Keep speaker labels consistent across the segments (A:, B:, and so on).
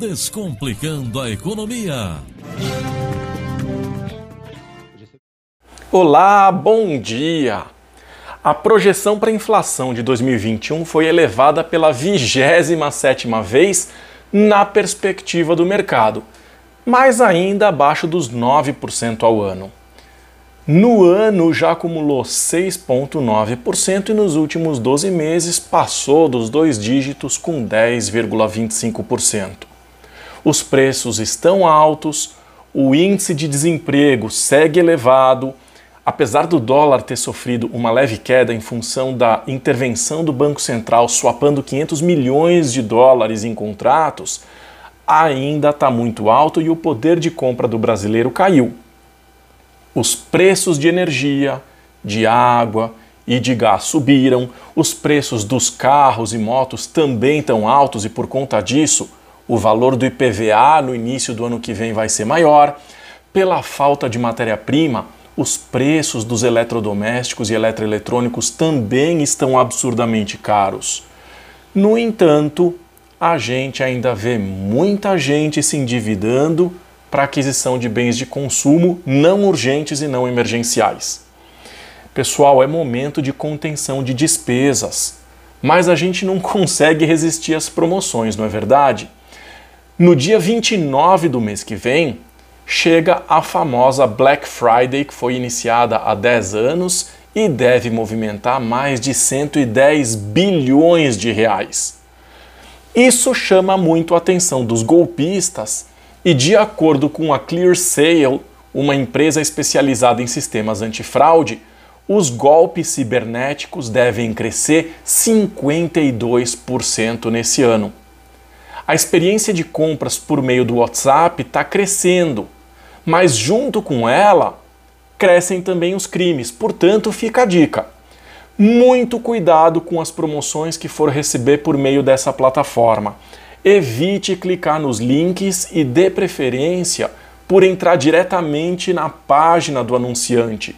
A: Descomplicando a Economia.
B: Olá, bom dia! A projeção para a inflação de 2021 foi elevada pela 27ª vez na perspectiva do mercado, mas ainda abaixo dos 9% ao ano. No ano já acumulou 6,9% e nos últimos 12 meses passou dos dois dígitos com 10,25%. Os preços estão altos, o índice de desemprego segue elevado apesar do dólar ter sofrido uma leve queda em função da intervenção do Banco Central swapando 500 milhões de dólares em contratos, ainda está muito alto e o poder de compra do brasileiro caiu. Os preços de energia, de água e de gás subiram, os preços dos carros e motos também estão altos e por conta disso, o valor do IPVA no início do ano que vem vai ser maior. Pela falta de matéria-prima, os preços dos eletrodomésticos e eletroeletrônicos também estão absurdamente caros. No entanto, a gente ainda vê muita gente se endividando para aquisição de bens de consumo não urgentes e não emergenciais. Pessoal, é momento de contenção de despesas, mas a gente não consegue resistir às promoções, não é verdade? No dia 29 do mês que vem, chega a famosa Black Friday, que foi iniciada há 10 anos e deve movimentar mais de 110 bilhões de reais. Isso chama muito a atenção dos golpistas e, de acordo com a ClearSale, uma empresa especializada em sistemas antifraude, os golpes cibernéticos devem crescer 52% nesse ano. A experiência de compras por meio do WhatsApp está crescendo mas junto com ela crescem também os crimes. Portanto, fica a dica. Muito cuidado com as promoções que for receber por meio dessa plataforma. Evite clicar nos links e dê preferência por entrar diretamente na página do anunciante.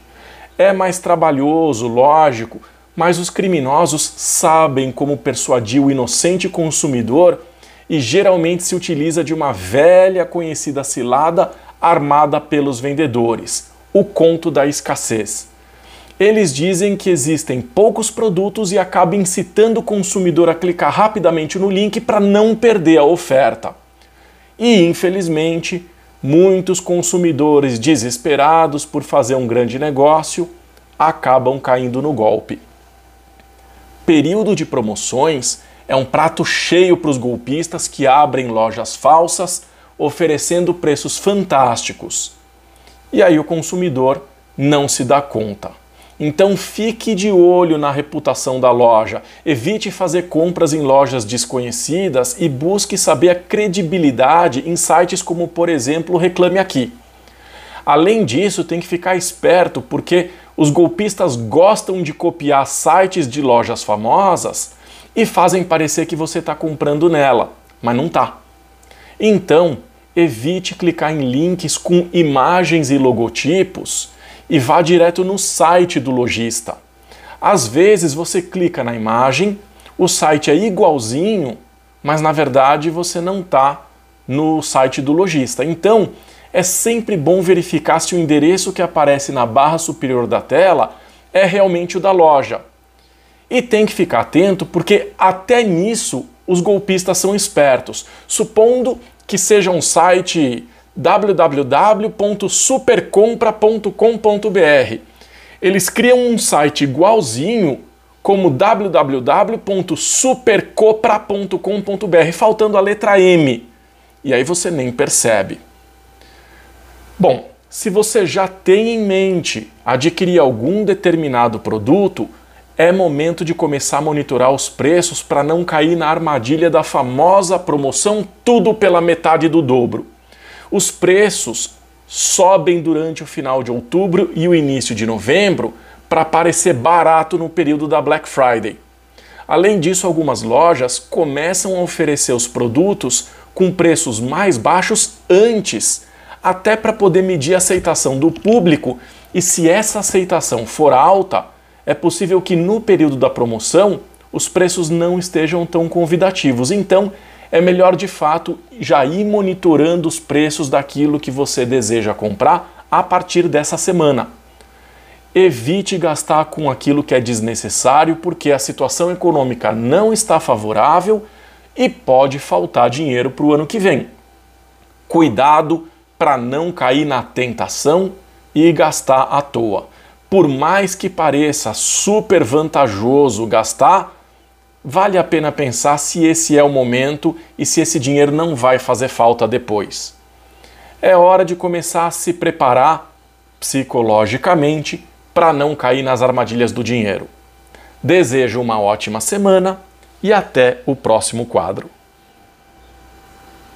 B: É mais trabalhoso, lógico, mas os criminosos sabem como persuadir o inocente consumidor e geralmente se utiliza de uma velha conhecida cilada armada pelos vendedores, o conto da escassez. Eles dizem que existem poucos produtos e acabam incitando o consumidor a clicar rapidamente no link para não perder a oferta. E, infelizmente, muitos consumidores desesperados por fazer um grande negócio acabam caindo no golpe. Período de promoções é um prato cheio para os golpistas que abrem lojas falsas oferecendo preços fantásticos. E aí o consumidor não se dá conta. Então fique de olho na reputação da loja, evite fazer compras em lojas desconhecidas e busque saber a credibilidade em sites como, por exemplo, Reclame Aqui. Além disso, tem que ficar esperto porque os golpistas gostam de copiar sites de lojas famosas e fazem parecer que você está comprando nela, mas não está. Então, evite clicar em links com imagens e logotipos e vá direto no site do lojista. Às vezes você clica na imagem, o site é igualzinho, mas na verdade você não está no site do lojista. Então, é sempre bom verificar se o endereço que aparece na barra superior da tela é realmente o da loja. E tem que ficar atento porque até nisso os golpistas são espertos. Supondo que seja um site www.supercompra.com.br. Eles criam um site igualzinho como www.supercopra.com.br, faltando a letra M. E aí você nem percebe. Bom, se você já tem em mente adquirir algum determinado produto, é momento de começar a monitorar os preços para não cair na armadilha da famosa promoção tudo pela metade do dobro. Os preços sobem durante o final de outubro e o início de novembro para parecer barato no período da Black Friday. Além disso, algumas lojas começam a oferecer os produtos com preços mais baixos antes, até para poder medir a aceitação do público e se essa aceitação for alta, é possível que no período da promoção os preços não estejam tão convidativos. Então, é melhor de fato já ir monitorando os preços daquilo que você deseja comprar a partir dessa semana. Evite gastar com aquilo que é desnecessário, porque a situação econômica não está favorável e pode faltar dinheiro para o ano que vem. Cuidado para não cair na tentação e gastar à toa. Por mais que pareça super vantajoso gastar, vale a pena pensar se esse é o momento e se esse dinheiro não vai fazer falta depois. É hora de começar a se preparar psicologicamente para não cair nas armadilhas do dinheiro. Desejo uma ótima semana e até o próximo quadro.